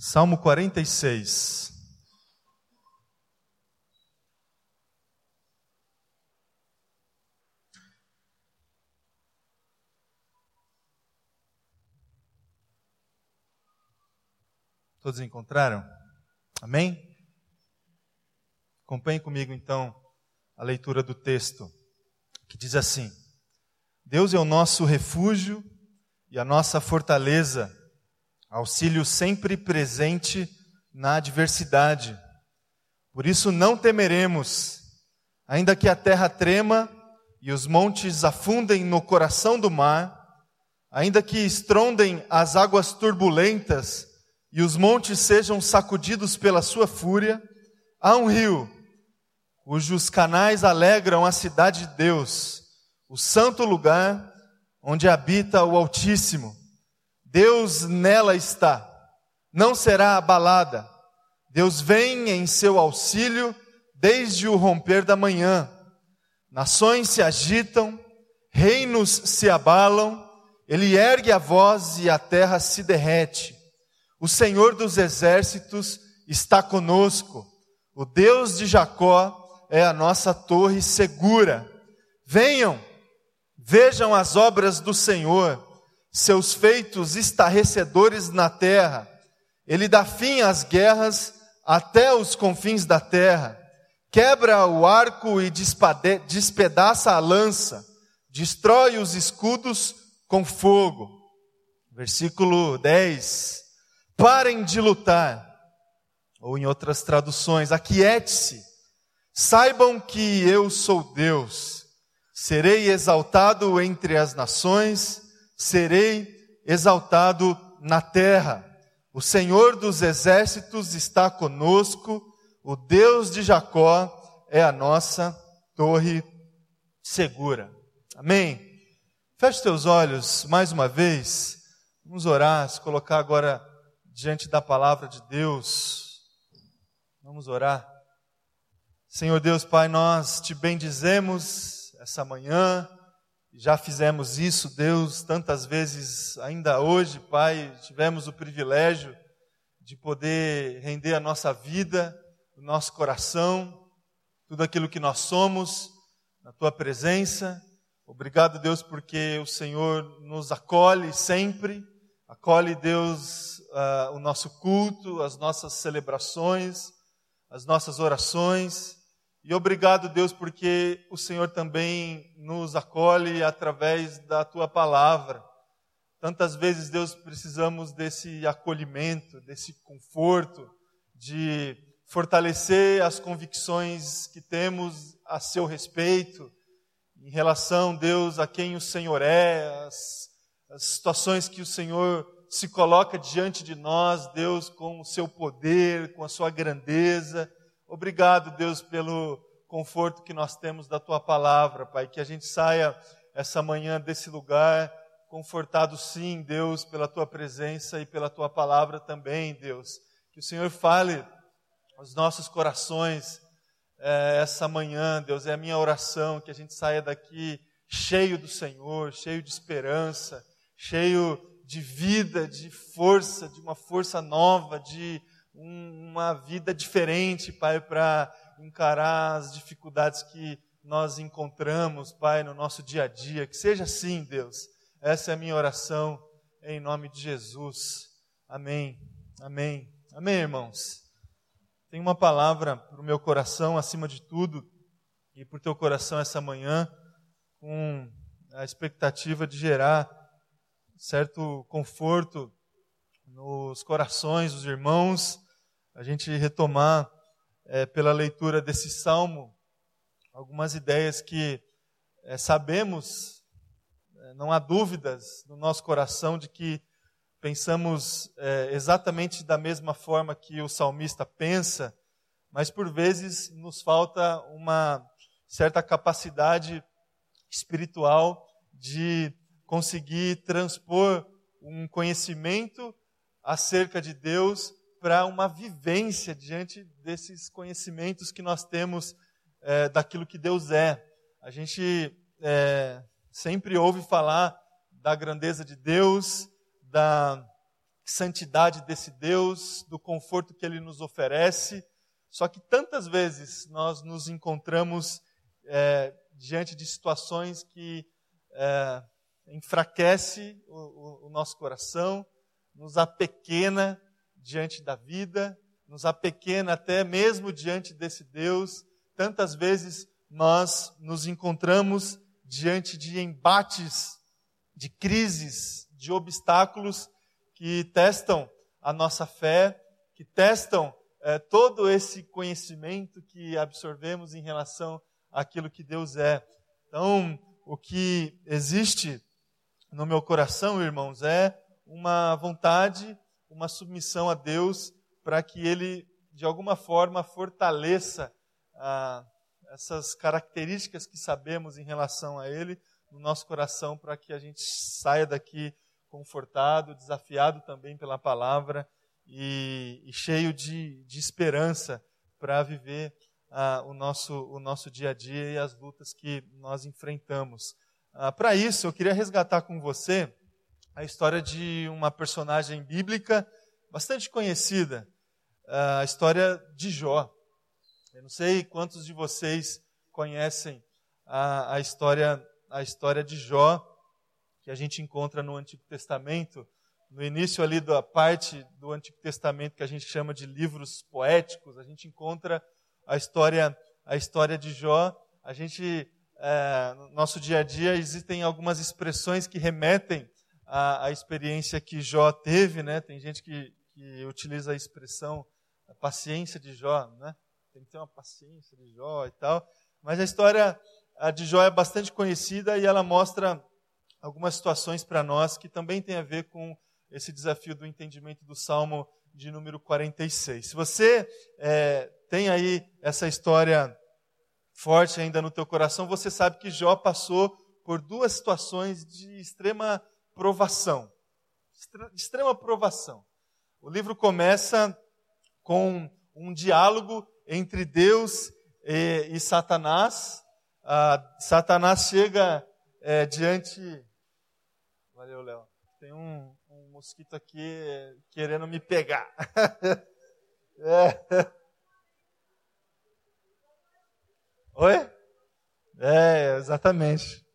Salmo 46. Todos encontraram? Amém? Acompanhe comigo então a leitura do texto, que diz assim: Deus é o nosso refúgio e a nossa fortaleza auxílio sempre presente na adversidade. Por isso não temeremos, ainda que a terra trema e os montes afundem no coração do mar, ainda que estrondem as águas turbulentas e os montes sejam sacudidos pela sua fúria, há um rio cujos canais alegram a cidade de Deus, o santo lugar onde habita o Altíssimo. Deus nela está, não será abalada. Deus vem em seu auxílio desde o romper da manhã. Nações se agitam, reinos se abalam, ele ergue a voz e a terra se derrete. O Senhor dos exércitos está conosco. O Deus de Jacó é a nossa torre segura. Venham, vejam as obras do Senhor seus feitos estarrecedores na terra. Ele dá fim às guerras até os confins da terra. Quebra o arco e despedaça a lança. Destrói os escudos com fogo. Versículo 10. Parem de lutar. Ou em outras traduções, aquiete-se. Saibam que eu sou Deus. Serei exaltado entre as nações serei exaltado na terra. O Senhor dos exércitos está conosco, o Deus de Jacó é a nossa torre segura. Amém? Feche teus olhos mais uma vez. Vamos orar, se colocar agora diante da palavra de Deus. Vamos orar. Senhor Deus, Pai, nós te bendizemos essa manhã já fizemos isso, Deus, tantas vezes, ainda hoje, Pai, tivemos o privilégio de poder render a nossa vida, o nosso coração, tudo aquilo que nós somos, na Tua presença. Obrigado, Deus, porque o Senhor nos acolhe sempre, acolhe, Deus, uh, o nosso culto, as nossas celebrações, as nossas orações. E obrigado, Deus, porque o Senhor também nos acolhe através da tua palavra. Tantas vezes, Deus, precisamos desse acolhimento, desse conforto, de fortalecer as convicções que temos a seu respeito, em relação, Deus, a quem o Senhor é, as, as situações que o Senhor se coloca diante de nós, Deus, com o seu poder, com a sua grandeza Obrigado, Deus, pelo conforto que nós temos da tua palavra, Pai. Que a gente saia essa manhã desse lugar confortado, sim, Deus, pela tua presença e pela tua palavra também, Deus. Que o Senhor fale aos nossos corações é, essa manhã, Deus. É a minha oração que a gente saia daqui cheio do Senhor, cheio de esperança, cheio de vida, de força, de uma força nova, de uma vida diferente, Pai, para encarar as dificuldades que nós encontramos, Pai, no nosso dia a dia. Que seja assim, Deus. Essa é a minha oração, em nome de Jesus. Amém. Amém. Amém, irmãos. Tem uma palavra para o meu coração, acima de tudo, e para o teu coração essa manhã, com a expectativa de gerar certo conforto nos corações dos irmãos a gente retomar é, pela leitura desse salmo algumas ideias que é, sabemos, é, não há dúvidas no nosso coração de que pensamos é, exatamente da mesma forma que o salmista pensa, mas por vezes nos falta uma certa capacidade espiritual de conseguir transpor um conhecimento acerca de Deus para uma vivência diante desses conhecimentos que nós temos é, daquilo que Deus é. A gente é, sempre ouve falar da grandeza de Deus, da santidade desse Deus, do conforto que ele nos oferece. Só que tantas vezes nós nos encontramos é, diante de situações que é, enfraquece o, o, o nosso coração, nos apequena diante da vida, nos apequena até mesmo diante desse Deus. Tantas vezes nós nos encontramos diante de embates, de crises, de obstáculos que testam a nossa fé, que testam é, todo esse conhecimento que absorvemos em relação àquilo que Deus é. Então, o que existe no meu coração, irmãos, é uma vontade, uma submissão a Deus para que Ele, de alguma forma, fortaleça ah, essas características que sabemos em relação a Ele no nosso coração, para que a gente saia daqui confortado, desafiado também pela palavra e, e cheio de, de esperança para viver ah, o, nosso, o nosso dia a dia e as lutas que nós enfrentamos. Ah, para isso, eu queria resgatar com você a história de uma personagem bíblica bastante conhecida, a história de Jó. Eu não sei quantos de vocês conhecem a, a, história, a história de Jó, que a gente encontra no Antigo Testamento, no início ali da parte do Antigo Testamento que a gente chama de livros poéticos, a gente encontra a história, a história de Jó. A gente, é, no nosso dia a dia, existem algumas expressões que remetem à, à experiência que Jó teve, né? Tem gente que, que utiliza a expressão a paciência de Jó, né? tem que ter uma paciência de Jó e tal. Mas a história de Jó é bastante conhecida e ela mostra algumas situações para nós que também tem a ver com esse desafio do entendimento do Salmo de número 46. Se você é, tem aí essa história forte ainda no teu coração, você sabe que Jó passou por duas situações de extrema provação. Extrema provação. O livro começa com um diálogo entre Deus e, e Satanás. Ah, Satanás chega é, diante. Valeu, Léo. Tem um, um, mosquito aqui querendo me pegar. é. Oi? É, exatamente.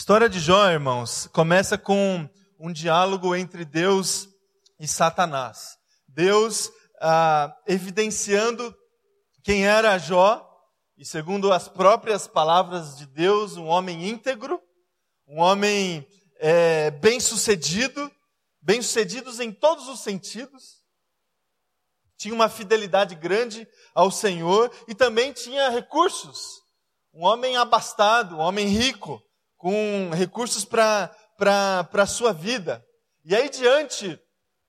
História de Jó, irmãos, começa com um diálogo entre Deus e Satanás. Deus ah, evidenciando quem era Jó, e segundo as próprias palavras de Deus, um homem íntegro, um homem é, bem-sucedido, bem-sucedidos em todos os sentidos, tinha uma fidelidade grande ao Senhor e também tinha recursos. Um homem abastado, um homem rico, com recursos para a sua vida. E aí, diante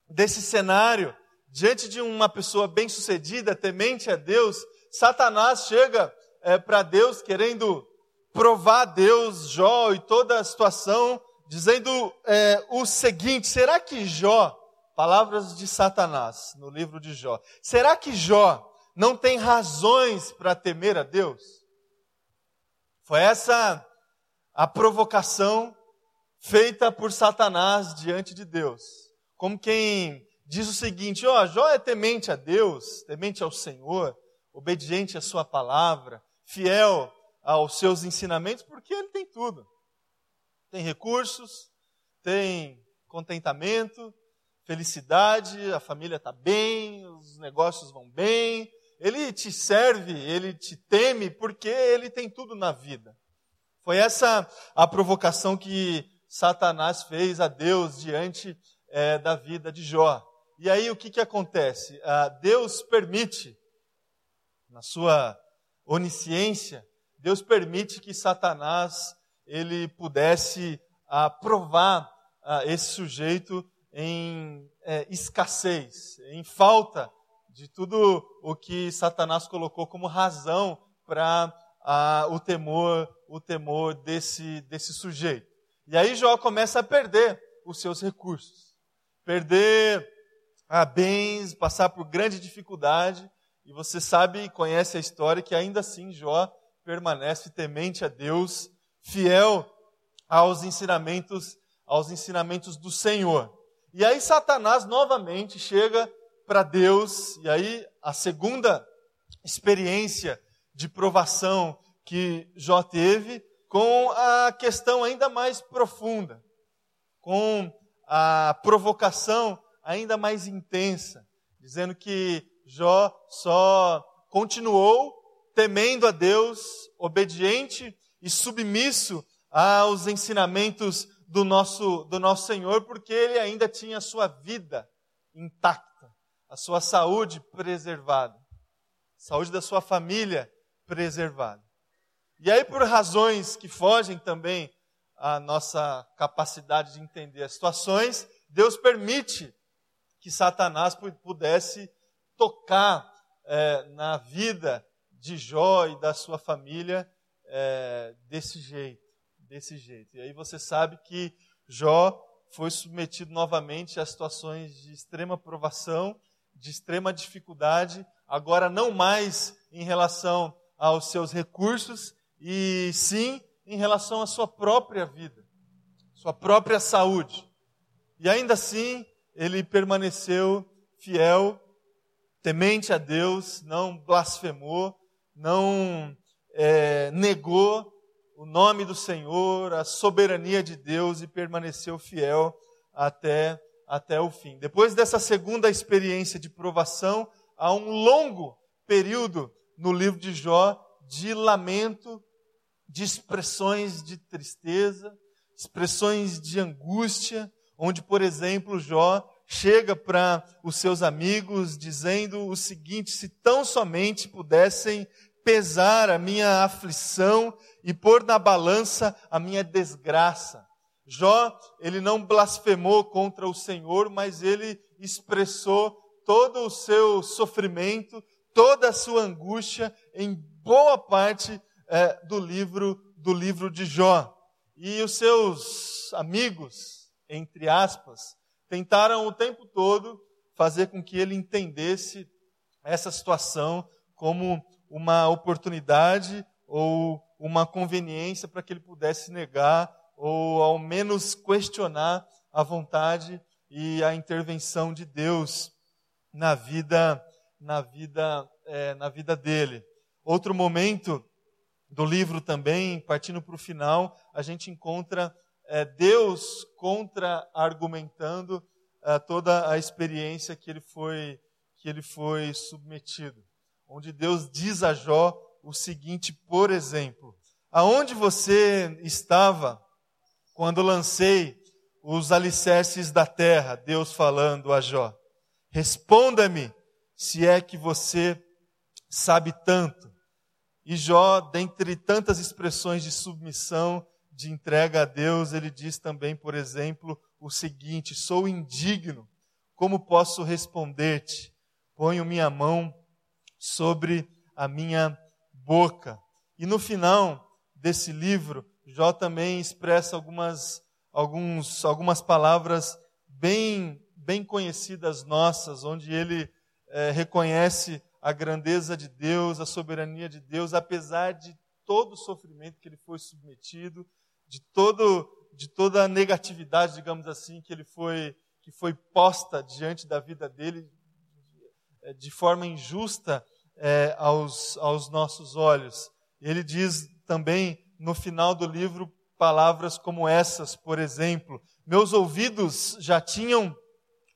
desse cenário, diante de uma pessoa bem-sucedida, temente a Deus, Satanás chega é, para Deus querendo provar Deus, Jó e toda a situação, dizendo é, o seguinte: será que Jó, palavras de Satanás no livro de Jó, será que Jó não tem razões para temer a Deus? Foi essa a provocação feita por Satanás diante de Deus como quem diz o seguinte: ó, Jó é temente a Deus, temente ao Senhor, obediente à Sua palavra, fiel aos seus ensinamentos, porque ele tem tudo. Tem recursos, tem contentamento, felicidade, a família está bem, os negócios vão bem. Ele te serve, ele te teme, porque ele tem tudo na vida. Foi essa a provocação que Satanás fez a Deus diante é, da vida de Jó. E aí o que, que acontece? Ah, Deus permite, na sua onisciência, Deus permite que Satanás ele pudesse ah, provar ah, esse sujeito em é, escassez, em falta de tudo o que Satanás colocou como razão para ah, o temor, o temor desse, desse sujeito. E aí Jó começa a perder os seus recursos perder ah, bens, passar por grande dificuldade. E você sabe e conhece a história que ainda assim Jó permanece temente a Deus, fiel aos ensinamentos, aos ensinamentos do Senhor. E aí Satanás novamente chega para Deus, e aí a segunda experiência de provação que Jó teve com a questão ainda mais profunda, com a provocação ainda mais intensa, dizendo que Jó só continuou temendo a Deus, obediente e submisso aos ensinamentos do nosso, do nosso Senhor, porque ele ainda tinha a sua vida intacta, a sua saúde preservada, a saúde da sua família preservada. E aí, por razões que fogem também à nossa capacidade de entender as situações, Deus permite que Satanás pudesse tocar é, na vida de Jó e da sua família é, desse jeito, desse jeito. E aí você sabe que Jó foi submetido novamente a situações de extrema provação, de extrema dificuldade, agora não mais em relação aos seus recursos, e sim em relação à sua própria vida, sua própria saúde. E ainda assim, ele permaneceu fiel, temente a Deus, não blasfemou, não é, negou o nome do Senhor, a soberania de Deus e permaneceu fiel até, até o fim. Depois dessa segunda experiência de provação, há um longo período no livro de Jó de lamento, de expressões de tristeza, expressões de angústia, onde, por exemplo, Jó chega para os seus amigos dizendo o seguinte: se tão somente pudessem pesar a minha aflição e pôr na balança a minha desgraça. Jó, ele não blasfemou contra o Senhor, mas ele expressou todo o seu sofrimento, toda a sua angústia em boa parte é, do livro do livro de Jó. E os seus amigos, entre aspas, tentaram o tempo todo fazer com que ele entendesse essa situação como uma oportunidade ou uma conveniência para que ele pudesse negar ou ao menos questionar a vontade e a intervenção de Deus na vida na vida é, na vida dele. Outro momento do livro também, partindo para o final, a gente encontra é, Deus contra-argumentando é, toda a experiência que ele foi que ele foi submetido. Onde Deus diz a Jó o seguinte, por exemplo: Aonde você estava quando lancei os alicerces da terra? Deus falando a Jó. Responda-me, se é que você sabe tanto. E Jó, dentre tantas expressões de submissão, de entrega a Deus, ele diz também, por exemplo, o seguinte: Sou indigno, como posso responder-te? Ponho minha mão sobre a minha boca. E no final desse livro, Jó também expressa algumas, alguns, algumas palavras bem, bem conhecidas nossas, onde ele é, reconhece a grandeza de Deus, a soberania de Deus, apesar de todo o sofrimento que ele foi submetido, de todo de toda a negatividade, digamos assim, que ele foi que foi posta diante da vida dele de forma injusta é, aos, aos nossos olhos. Ele diz também no final do livro palavras como essas, por exemplo: Meus ouvidos já tinham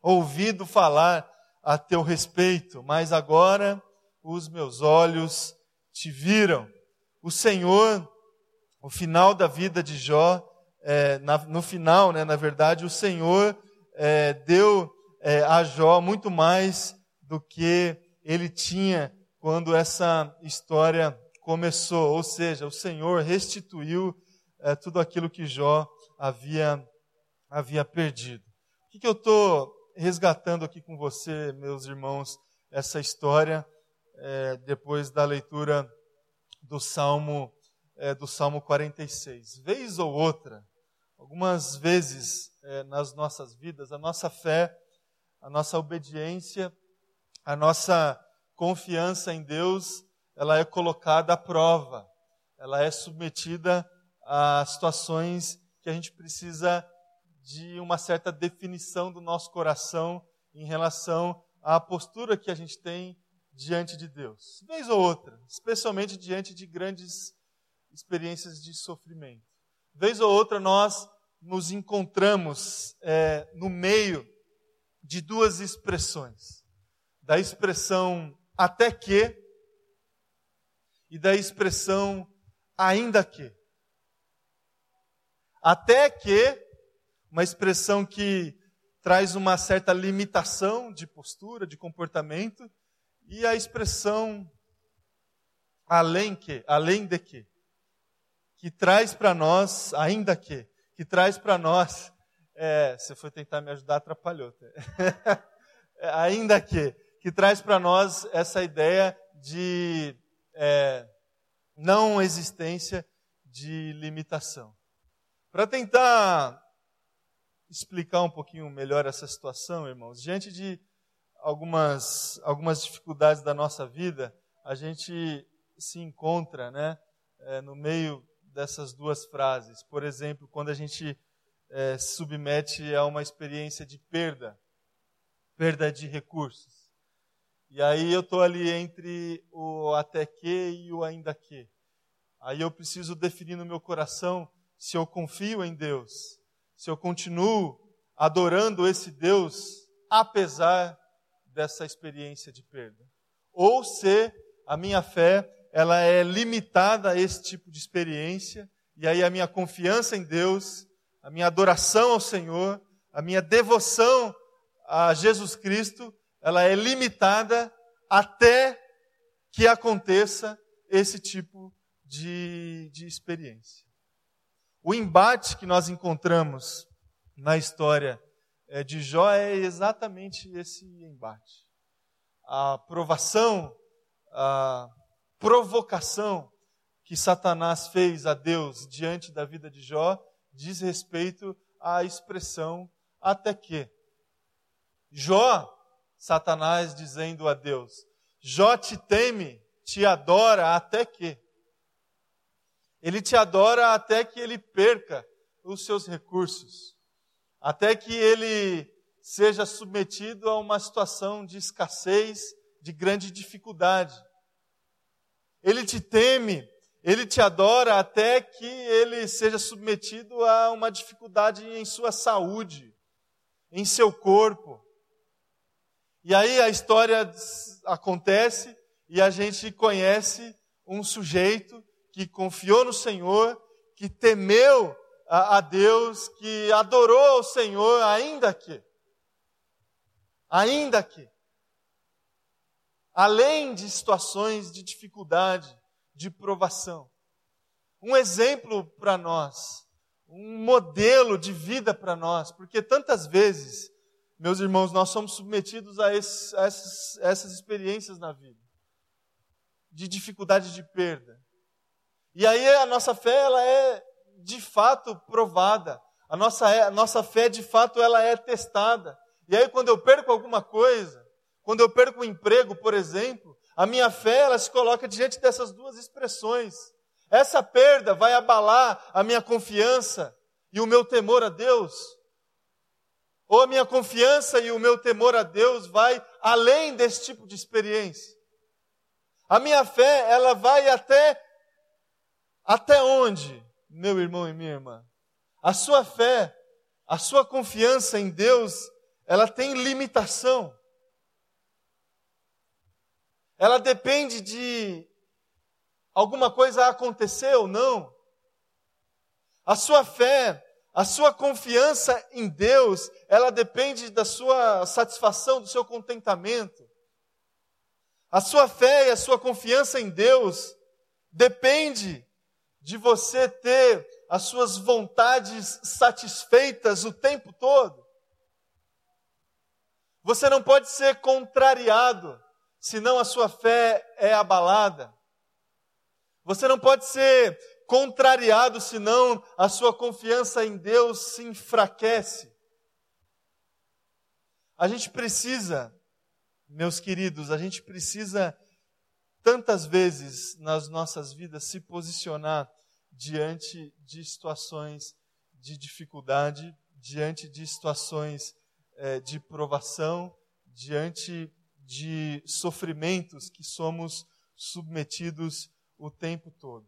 ouvido falar a teu respeito, mas agora os meus olhos te viram. O Senhor, o final da vida de Jó, é, na, no final, né, na verdade, o Senhor é, deu é, a Jó muito mais do que ele tinha quando essa história começou. Ou seja, o Senhor restituiu é, tudo aquilo que Jó havia, havia perdido. O que, que eu estou resgatando aqui com você, meus irmãos, essa história é, depois da leitura do Salmo é, do Salmo 46. Vez ou outra, algumas vezes é, nas nossas vidas, a nossa fé, a nossa obediência, a nossa confiança em Deus, ela é colocada à prova, ela é submetida a situações que a gente precisa de uma certa definição do nosso coração em relação à postura que a gente tem diante de Deus. Vez ou outra, especialmente diante de grandes experiências de sofrimento. Vez ou outra nós nos encontramos é, no meio de duas expressões. Da expressão até que e da expressão ainda que. Até que, uma expressão que traz uma certa limitação de postura, de comportamento, e a expressão além que, além de que, que traz para nós, ainda que, que traz para nós, é, você foi tentar me ajudar, atrapalhou. É, ainda que, que traz para nós essa ideia de é, não existência de limitação. Para tentar explicar um pouquinho melhor essa situação, irmãos, diante de algumas, algumas dificuldades da nossa vida, a gente se encontra né, é, no meio dessas duas frases. Por exemplo, quando a gente é, se submete a uma experiência de perda, perda de recursos. E aí eu estou ali entre o até que e o ainda que. Aí eu preciso definir no meu coração se eu confio em Deus, se eu continuo adorando esse Deus apesar dessa experiência de perda, ou se a minha fé ela é limitada a esse tipo de experiência e aí a minha confiança em Deus, a minha adoração ao Senhor, a minha devoção a Jesus Cristo, ela é limitada até que aconteça esse tipo de, de experiência. O embate que nós encontramos na história eh, de Jó é exatamente esse embate. A provação, a provocação que Satanás fez a Deus diante da vida de Jó diz respeito à expressão até que. Jó, Satanás dizendo a Deus: Jó te teme, te adora até que. Ele te adora até que ele perca os seus recursos, até que ele seja submetido a uma situação de escassez, de grande dificuldade. Ele te teme, ele te adora até que ele seja submetido a uma dificuldade em sua saúde, em seu corpo. E aí a história acontece e a gente conhece um sujeito que confiou no Senhor, que temeu a, a Deus, que adorou ao Senhor, ainda que, ainda que, além de situações de dificuldade, de provação. Um exemplo para nós, um modelo de vida para nós, porque tantas vezes, meus irmãos, nós somos submetidos a, a essas, essas experiências na vida, de dificuldade de perda, e aí a nossa fé ela é de fato provada. A nossa, a nossa fé de fato ela é testada. E aí quando eu perco alguma coisa, quando eu perco um emprego, por exemplo, a minha fé ela se coloca diante dessas duas expressões. Essa perda vai abalar a minha confiança e o meu temor a Deus. Ou a minha confiança e o meu temor a Deus vai além desse tipo de experiência. A minha fé, ela vai até até onde, meu irmão e minha irmã? A sua fé, a sua confiança em Deus, ela tem limitação. Ela depende de alguma coisa acontecer ou não. A sua fé, a sua confiança em Deus, ela depende da sua satisfação, do seu contentamento. A sua fé e a sua confiança em Deus depende de você ter as suas vontades satisfeitas o tempo todo. Você não pode ser contrariado, senão a sua fé é abalada. Você não pode ser contrariado, senão a sua confiança em Deus se enfraquece. A gente precisa, meus queridos, a gente precisa tantas vezes nas nossas vidas se posicionar diante de situações de dificuldade, diante de situações é, de provação, diante de sofrimentos que somos submetidos o tempo todo.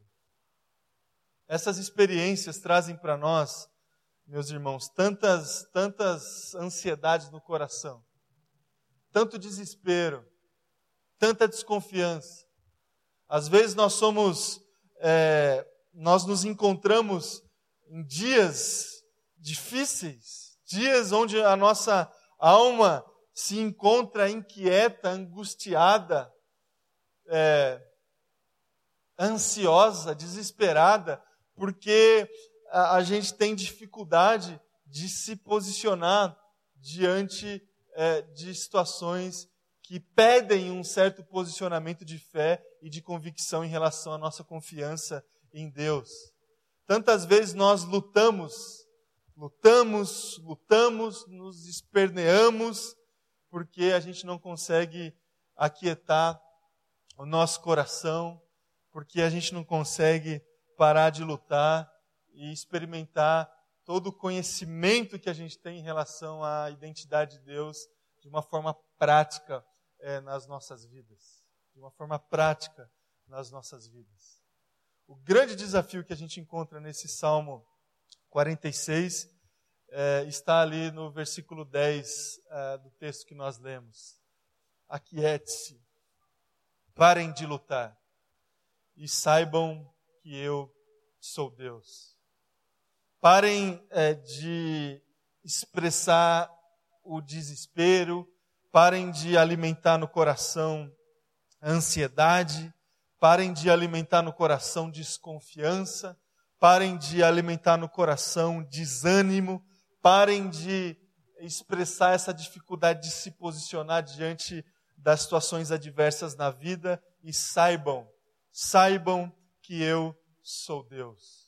Essas experiências trazem para nós, meus irmãos, tantas, tantas ansiedades no coração, tanto desespero, tanta desconfiança. Às vezes nós somos, é, nós nos encontramos em dias difíceis, dias onde a nossa alma se encontra inquieta, angustiada, é, ansiosa, desesperada, porque a, a, gente tem dificuldade de se posicionar diante é, de situações que pedem um certo posicionamento de fé e de convicção em relação à nossa confiança em Deus. Tantas vezes nós lutamos, lutamos, lutamos, nos esperneamos, porque a gente não consegue aquietar o nosso coração, porque a gente não consegue parar de lutar e experimentar todo o conhecimento que a gente tem em relação à identidade de Deus de uma forma prática é, nas nossas vidas. De uma forma prática nas nossas vidas. O grande desafio que a gente encontra nesse Salmo 46 é, está ali no versículo 10 é, do texto que nós lemos. Aquiete-se, parem de lutar e saibam que eu sou Deus. Parem é, de expressar o desespero, parem de alimentar no coração ansiedade, parem de alimentar no coração desconfiança, parem de alimentar no coração desânimo, parem de expressar essa dificuldade de se posicionar diante das situações adversas na vida e saibam, saibam que eu sou Deus.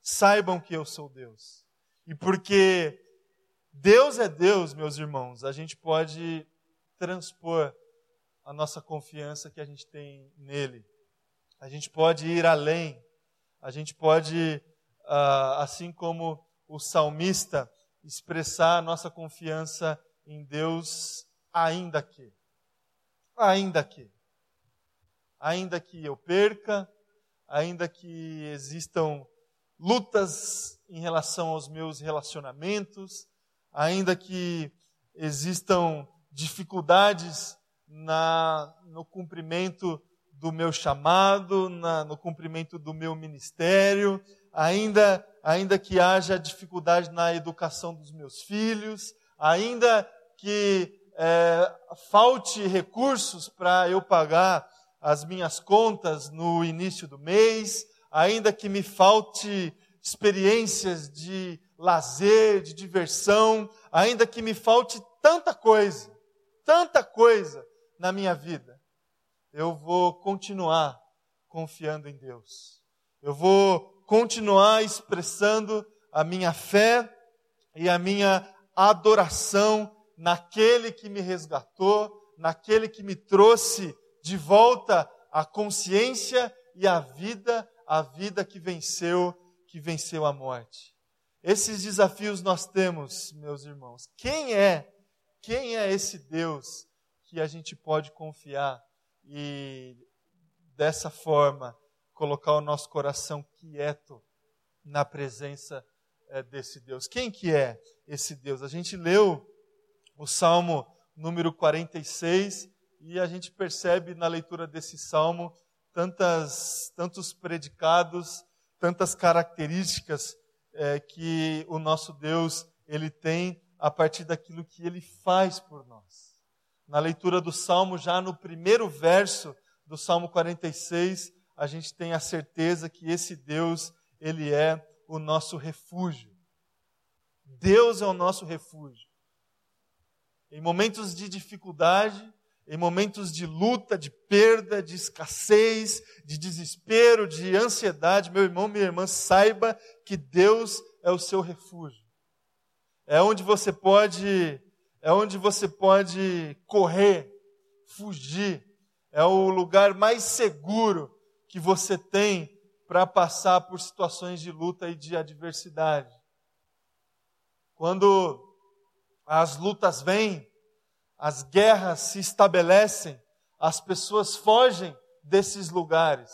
Saibam que eu sou Deus. E porque Deus é Deus, meus irmãos, a gente pode transpor a nossa confiança que a gente tem nele. A gente pode ir além. A gente pode, ah, assim como o salmista, expressar nossa confiança em Deus, ainda que. Ainda que. Ainda que eu perca, ainda que existam lutas em relação aos meus relacionamentos, ainda que existam dificuldades na, no cumprimento do meu chamado, na, no cumprimento do meu ministério, ainda, ainda que haja dificuldade na educação dos meus filhos, ainda que é, falte recursos para eu pagar as minhas contas no início do mês, ainda que me falte experiências de lazer, de diversão, ainda que me falte tanta coisa, tanta coisa na minha vida, eu vou continuar confiando em Deus. Eu vou continuar expressando a minha fé e a minha adoração naquele que me resgatou, naquele que me trouxe de volta à consciência e à vida, a vida que venceu, que venceu a morte. Esses desafios nós temos, meus irmãos. Quem é? Quem é esse Deus que a gente pode confiar e dessa forma colocar o nosso coração quieto na presença é, desse Deus? Quem que é esse Deus? A gente leu o Salmo número 46 e a gente percebe na leitura desse salmo tantas, tantos predicados, tantas características é, que o nosso Deus ele tem a partir daquilo que ele faz por nós. Na leitura do Salmo, já no primeiro verso do Salmo 46, a gente tem a certeza que esse Deus, ele é o nosso refúgio. Deus é o nosso refúgio. Em momentos de dificuldade, em momentos de luta, de perda, de escassez, de desespero, de ansiedade, meu irmão, minha irmã, saiba que Deus é o seu refúgio. É onde você pode, é onde você pode correr, fugir. É o lugar mais seguro que você tem para passar por situações de luta e de adversidade. Quando as lutas vêm, as guerras se estabelecem, as pessoas fogem desses lugares.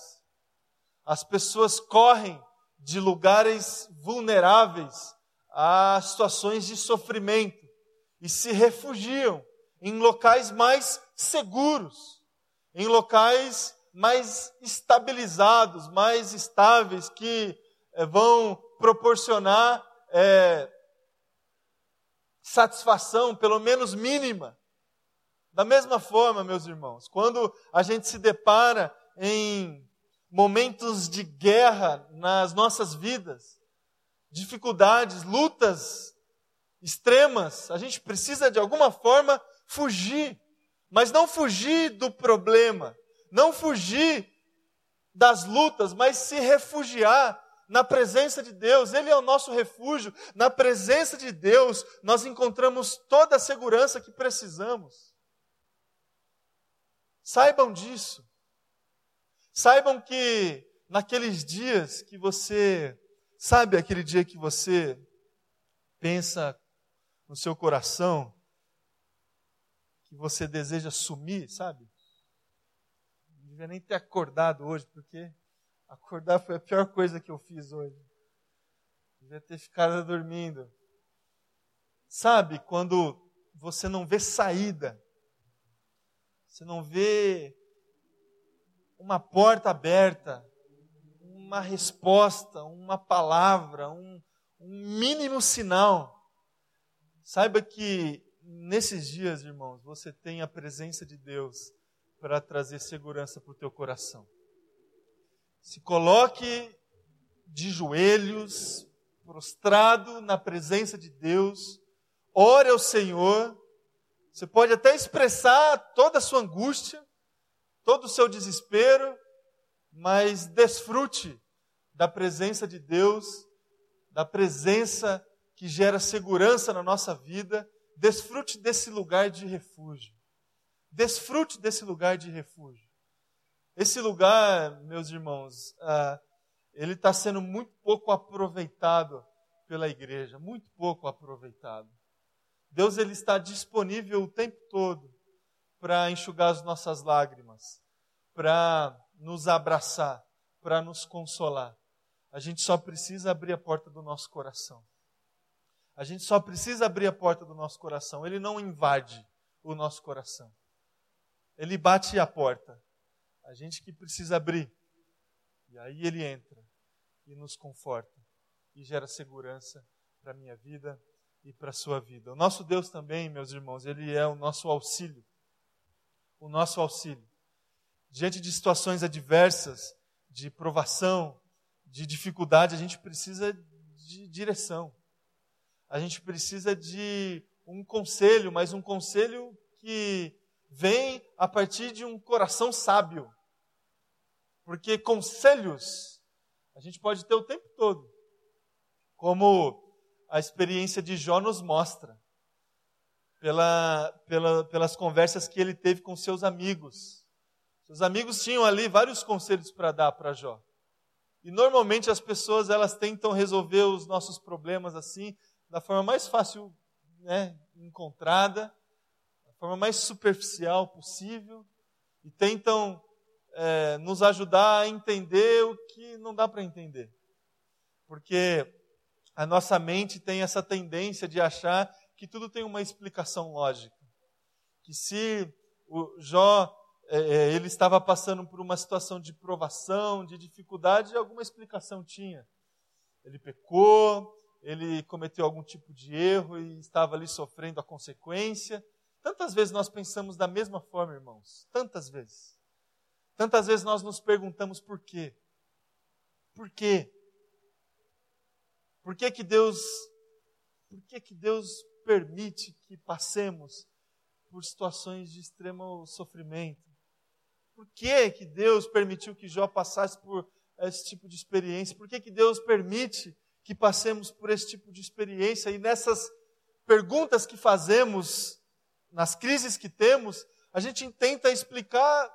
As pessoas correm de lugares vulneráveis a situações de sofrimento e se refugiam em locais mais seguros, em locais mais estabilizados, mais estáveis, que é, vão proporcionar é, satisfação, pelo menos mínima. Da mesma forma, meus irmãos, quando a gente se depara em momentos de guerra nas nossas vidas, dificuldades, lutas extremas, a gente precisa de alguma forma fugir, mas não fugir do problema, não fugir das lutas, mas se refugiar na presença de Deus, Ele é o nosso refúgio. Na presença de Deus, nós encontramos toda a segurança que precisamos. Saibam disso. Saibam que naqueles dias que você, sabe aquele dia que você pensa no seu coração, que você deseja sumir, sabe? Não devia nem ter acordado hoje, porque Acordar foi a pior coisa que eu fiz hoje. Devia ter ficado dormindo. Sabe, quando você não vê saída, você não vê uma porta aberta, uma resposta, uma palavra, um, um mínimo sinal. Saiba que nesses dias, irmãos, você tem a presença de Deus para trazer segurança para o teu coração. Se coloque de joelhos, prostrado na presença de Deus, ore ao Senhor. Você pode até expressar toda a sua angústia, todo o seu desespero, mas desfrute da presença de Deus, da presença que gera segurança na nossa vida. Desfrute desse lugar de refúgio. Desfrute desse lugar de refúgio. Esse lugar, meus irmãos, uh, ele está sendo muito pouco aproveitado pela igreja, muito pouco aproveitado. Deus ele está disponível o tempo todo para enxugar as nossas lágrimas, para nos abraçar, para nos consolar. A gente só precisa abrir a porta do nosso coração. A gente só precisa abrir a porta do nosso coração. Ele não invade o nosso coração. Ele bate a porta. A gente que precisa abrir. E aí ele entra e nos conforta e gera segurança para a minha vida e para a sua vida. O nosso Deus também, meus irmãos, ele é o nosso auxílio. O nosso auxílio. Diante de situações adversas, de provação, de dificuldade, a gente precisa de direção. A gente precisa de um conselho, mas um conselho que vem a partir de um coração sábio. Porque conselhos a gente pode ter o tempo todo. Como a experiência de Jó nos mostra. Pela, pela, pelas conversas que ele teve com seus amigos. Seus amigos tinham ali vários conselhos para dar para Jó. E normalmente as pessoas elas tentam resolver os nossos problemas assim, da forma mais fácil né, encontrada, da forma mais superficial possível, e tentam é, nos ajudar a entender o que não dá para entender. Porque a nossa mente tem essa tendência de achar que tudo tem uma explicação lógica. Que se o Jó é, é, ele estava passando por uma situação de provação, de dificuldade, alguma explicação tinha. Ele pecou, ele cometeu algum tipo de erro e estava ali sofrendo a consequência. Tantas vezes nós pensamos da mesma forma, irmãos. Tantas vezes. Tantas vezes nós nos perguntamos por quê? Por quê? Por que que Deus por que que Deus permite que passemos por situações de extremo sofrimento? Por que que Deus permitiu que Jó passasse por esse tipo de experiência? Por que que Deus permite que passemos por esse tipo de experiência e nessas perguntas que fazemos, nas crises que temos, a gente tenta explicar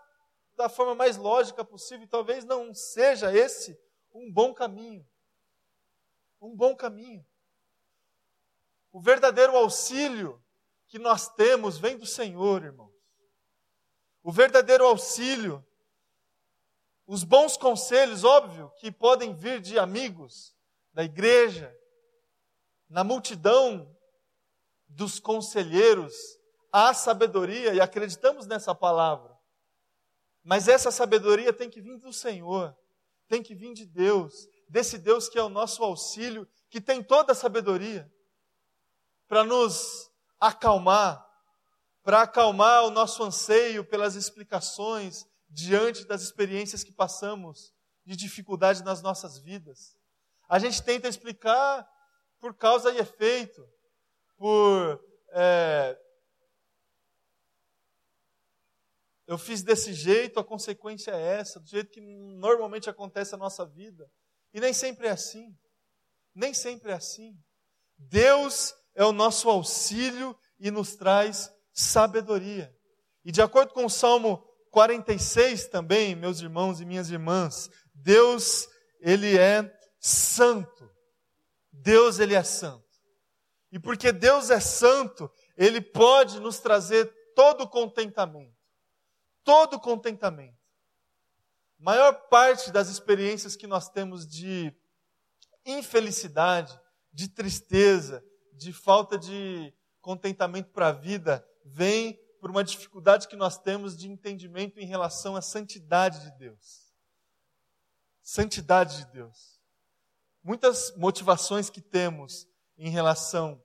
da forma mais lógica possível, e talvez não seja esse um bom caminho. Um bom caminho. O verdadeiro auxílio que nós temos vem do Senhor, irmãos. O verdadeiro auxílio, os bons conselhos, óbvio, que podem vir de amigos, da igreja, na multidão dos conselheiros, há sabedoria e acreditamos nessa palavra. Mas essa sabedoria tem que vir do Senhor, tem que vir de Deus, desse Deus que é o nosso auxílio, que tem toda a sabedoria, para nos acalmar, para acalmar o nosso anseio pelas explicações diante das experiências que passamos de dificuldade nas nossas vidas. A gente tenta explicar por causa e efeito, por é, eu fiz desse jeito, a consequência é essa, do jeito que normalmente acontece na nossa vida. E nem sempre é assim. Nem sempre é assim. Deus é o nosso auxílio e nos traz sabedoria. E de acordo com o Salmo 46 também, meus irmãos e minhas irmãs, Deus, ele é santo. Deus, ele é santo. E porque Deus é santo, ele pode nos trazer todo contentamento. Todo contentamento. Maior parte das experiências que nós temos de infelicidade, de tristeza, de falta de contentamento para a vida, vem por uma dificuldade que nós temos de entendimento em relação à santidade de Deus. Santidade de Deus. Muitas motivações que temos em relação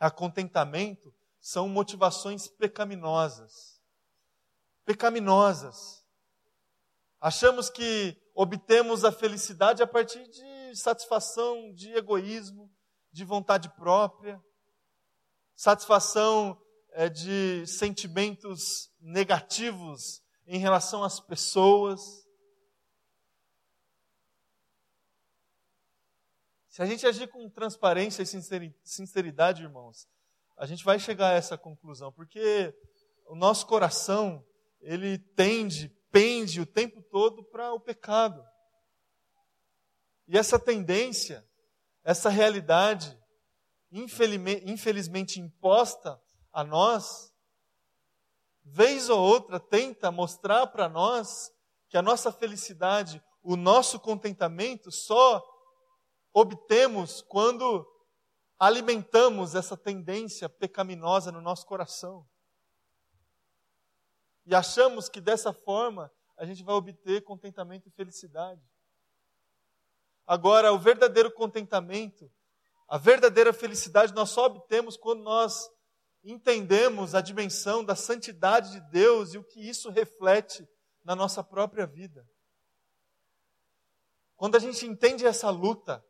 a contentamento são motivações pecaminosas. Pecaminosas. Achamos que obtemos a felicidade a partir de satisfação de egoísmo, de vontade própria, satisfação é, de sentimentos negativos em relação às pessoas. Se a gente agir com transparência e sinceridade, irmãos, a gente vai chegar a essa conclusão, porque o nosso coração, ele tende, pende o tempo todo para o pecado. E essa tendência, essa realidade, infelizmente imposta a nós, vez ou outra tenta mostrar para nós que a nossa felicidade, o nosso contentamento só obtemos quando alimentamos essa tendência pecaminosa no nosso coração. E achamos que dessa forma a gente vai obter contentamento e felicidade. Agora, o verdadeiro contentamento, a verdadeira felicidade nós só obtemos quando nós entendemos a dimensão da santidade de Deus e o que isso reflete na nossa própria vida. Quando a gente entende essa luta,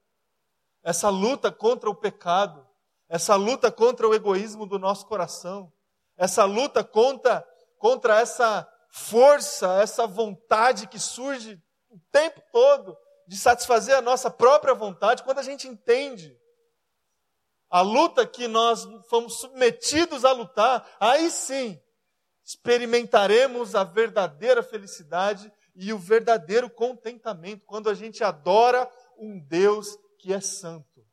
essa luta contra o pecado, essa luta contra o egoísmo do nosso coração, essa luta contra, contra essa força, essa vontade que surge o tempo todo de satisfazer a nossa própria vontade, quando a gente entende a luta que nós fomos submetidos a lutar, aí sim experimentaremos a verdadeira felicidade e o verdadeiro contentamento quando a gente adora um Deus que é santo.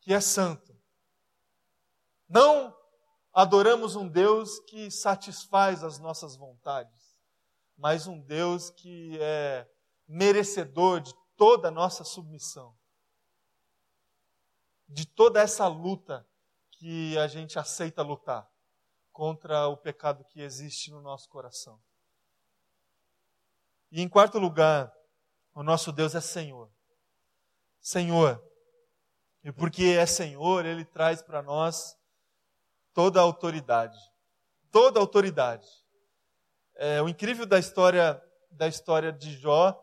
Que é santo. Não adoramos um Deus que satisfaz as nossas vontades, mas um Deus que é merecedor de toda a nossa submissão de toda essa luta que a gente aceita lutar contra o pecado que existe no nosso coração. E em quarto lugar, o nosso Deus é Senhor. Senhor. E porque é Senhor, Ele traz para nós toda a autoridade. Toda a autoridade. É, o incrível da história da história de Jó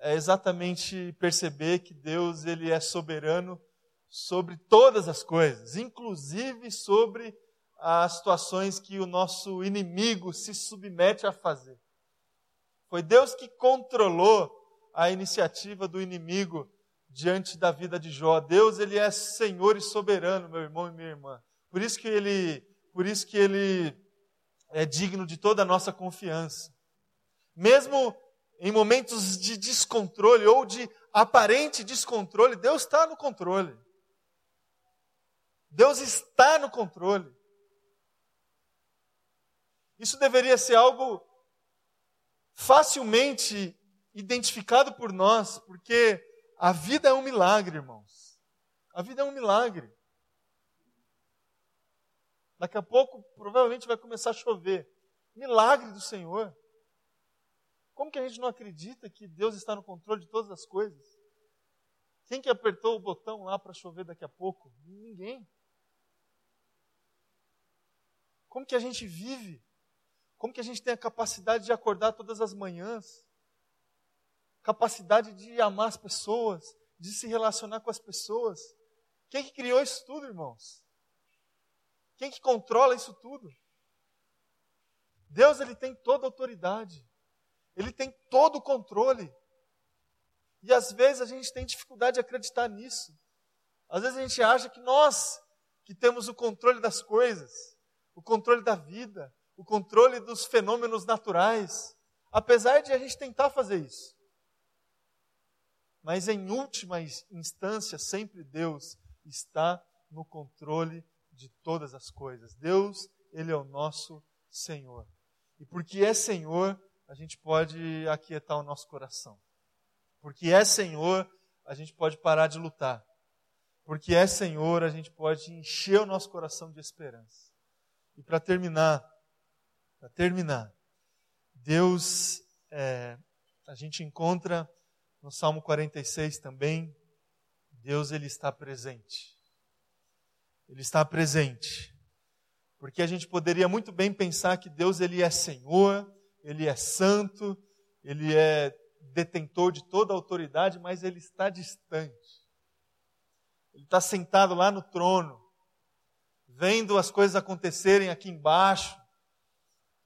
é exatamente perceber que Deus ele é soberano sobre todas as coisas, inclusive sobre as situações que o nosso inimigo se submete a fazer. Foi Deus que controlou a iniciativa do inimigo diante da vida de Jó. Deus, ele é Senhor e soberano, meu irmão e minha irmã. Por isso que ele, por isso que ele é digno de toda a nossa confiança. Mesmo em momentos de descontrole ou de aparente descontrole, Deus está no controle. Deus está no controle. Isso deveria ser algo facilmente identificado por nós, porque a vida é um milagre, irmãos. A vida é um milagre. Daqui a pouco, provavelmente, vai começar a chover. Milagre do Senhor. Como que a gente não acredita que Deus está no controle de todas as coisas? Quem que apertou o botão lá para chover daqui a pouco? Ninguém. Como que a gente vive? Como que a gente tem a capacidade de acordar todas as manhãs? Capacidade de amar as pessoas, de se relacionar com as pessoas. Quem que criou isso tudo, irmãos? Quem que controla isso tudo? Deus ele tem toda a autoridade. Ele tem todo o controle. E às vezes a gente tem dificuldade de acreditar nisso. Às vezes a gente acha que nós que temos o controle das coisas, o controle da vida, o controle dos fenômenos naturais, apesar de a gente tentar fazer isso. Mas em última instância, sempre Deus está no controle de todas as coisas. Deus, Ele é o nosso Senhor. E porque é Senhor, a gente pode aquietar o nosso coração. Porque é Senhor, a gente pode parar de lutar. Porque é Senhor, a gente pode encher o nosso coração de esperança. E para terminar, para terminar, Deus, é, a gente encontra no Salmo 46 também, Deus ele está presente. Ele está presente. Porque a gente poderia muito bem pensar que Deus ele é Senhor, ele é santo, ele é detentor de toda a autoridade, mas ele está distante. Ele está sentado lá no trono, vendo as coisas acontecerem aqui embaixo,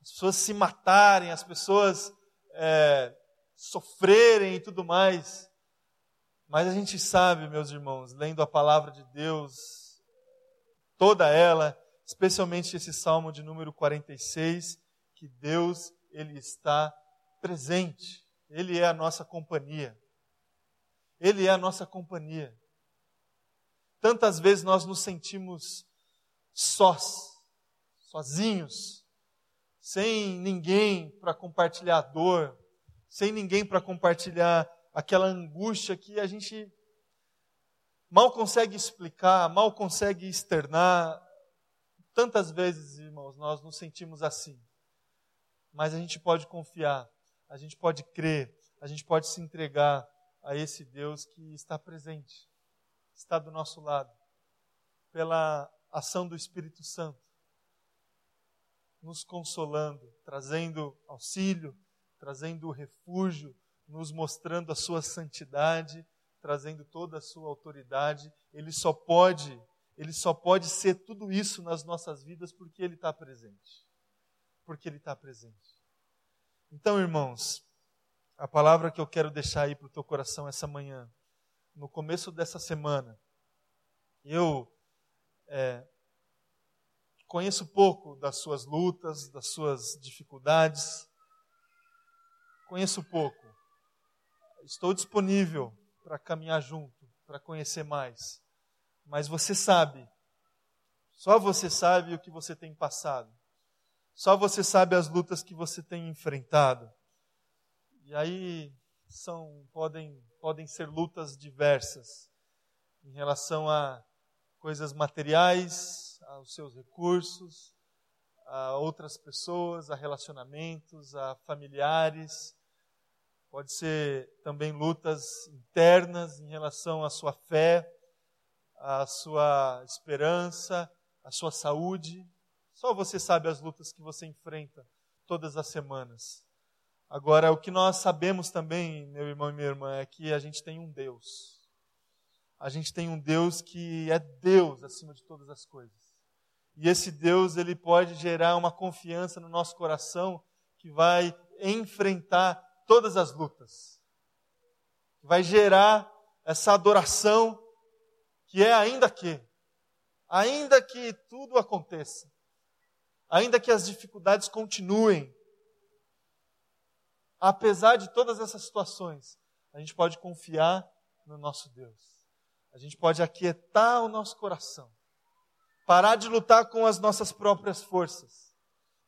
as pessoas se matarem, as pessoas é, sofrerem e tudo mais. Mas a gente sabe, meus irmãos, lendo a palavra de Deus, toda ela, especialmente esse salmo de número 46, que Deus, Ele está presente. Ele é a nossa companhia. Ele é a nossa companhia. Tantas vezes nós nos sentimos sós, sozinhos, sem ninguém para compartilhar a dor, sem ninguém para compartilhar aquela angústia que a gente mal consegue explicar, mal consegue externar. Tantas vezes, irmãos, nós nos sentimos assim. Mas a gente pode confiar a gente pode crer, a gente pode se entregar a esse Deus que está presente, está do nosso lado, pela ação do Espírito Santo, nos consolando, trazendo auxílio, trazendo refúgio, nos mostrando a sua santidade, trazendo toda a sua autoridade. Ele só pode, ele só pode ser tudo isso nas nossas vidas porque ele está presente. Porque ele está presente. Então, irmãos, a palavra que eu quero deixar aí para o teu coração essa manhã, no começo dessa semana, eu é, conheço pouco das suas lutas, das suas dificuldades, conheço pouco. Estou disponível para caminhar junto, para conhecer mais. Mas você sabe, só você sabe o que você tem passado. Só você sabe as lutas que você tem enfrentado. E aí são podem podem ser lutas diversas em relação a coisas materiais, aos seus recursos, a outras pessoas, a relacionamentos, a familiares. Pode ser também lutas internas em relação à sua fé, à sua esperança, à sua saúde. Só você sabe as lutas que você enfrenta todas as semanas. Agora, o que nós sabemos também, meu irmão e minha irmã, é que a gente tem um Deus. A gente tem um Deus que é Deus acima de todas as coisas. E esse Deus, ele pode gerar uma confiança no nosso coração que vai enfrentar todas as lutas. Vai gerar essa adoração que é ainda que, ainda que tudo aconteça, ainda que as dificuldades continuem, apesar de todas essas situações, a gente pode confiar no nosso Deus. A gente pode aquietar o nosso coração parar de lutar com as nossas próprias forças,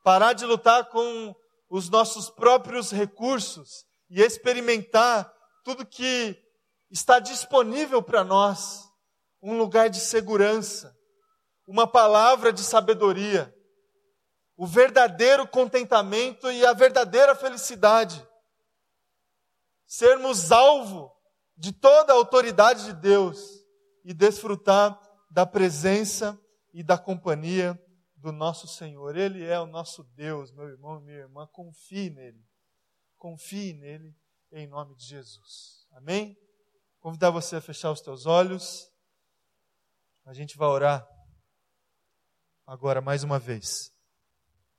parar de lutar com os nossos próprios recursos e experimentar tudo que está disponível para nós um lugar de segurança, uma palavra de sabedoria, o verdadeiro contentamento e a verdadeira felicidade. Sermos alvo de toda a autoridade de Deus e desfrutar da presença e da companhia do nosso Senhor. Ele é o nosso Deus, meu irmão e minha irmã. Confie nele. Confie nele em nome de Jesus. Amém? Convidar você a fechar os teus olhos. A gente vai orar agora mais uma vez.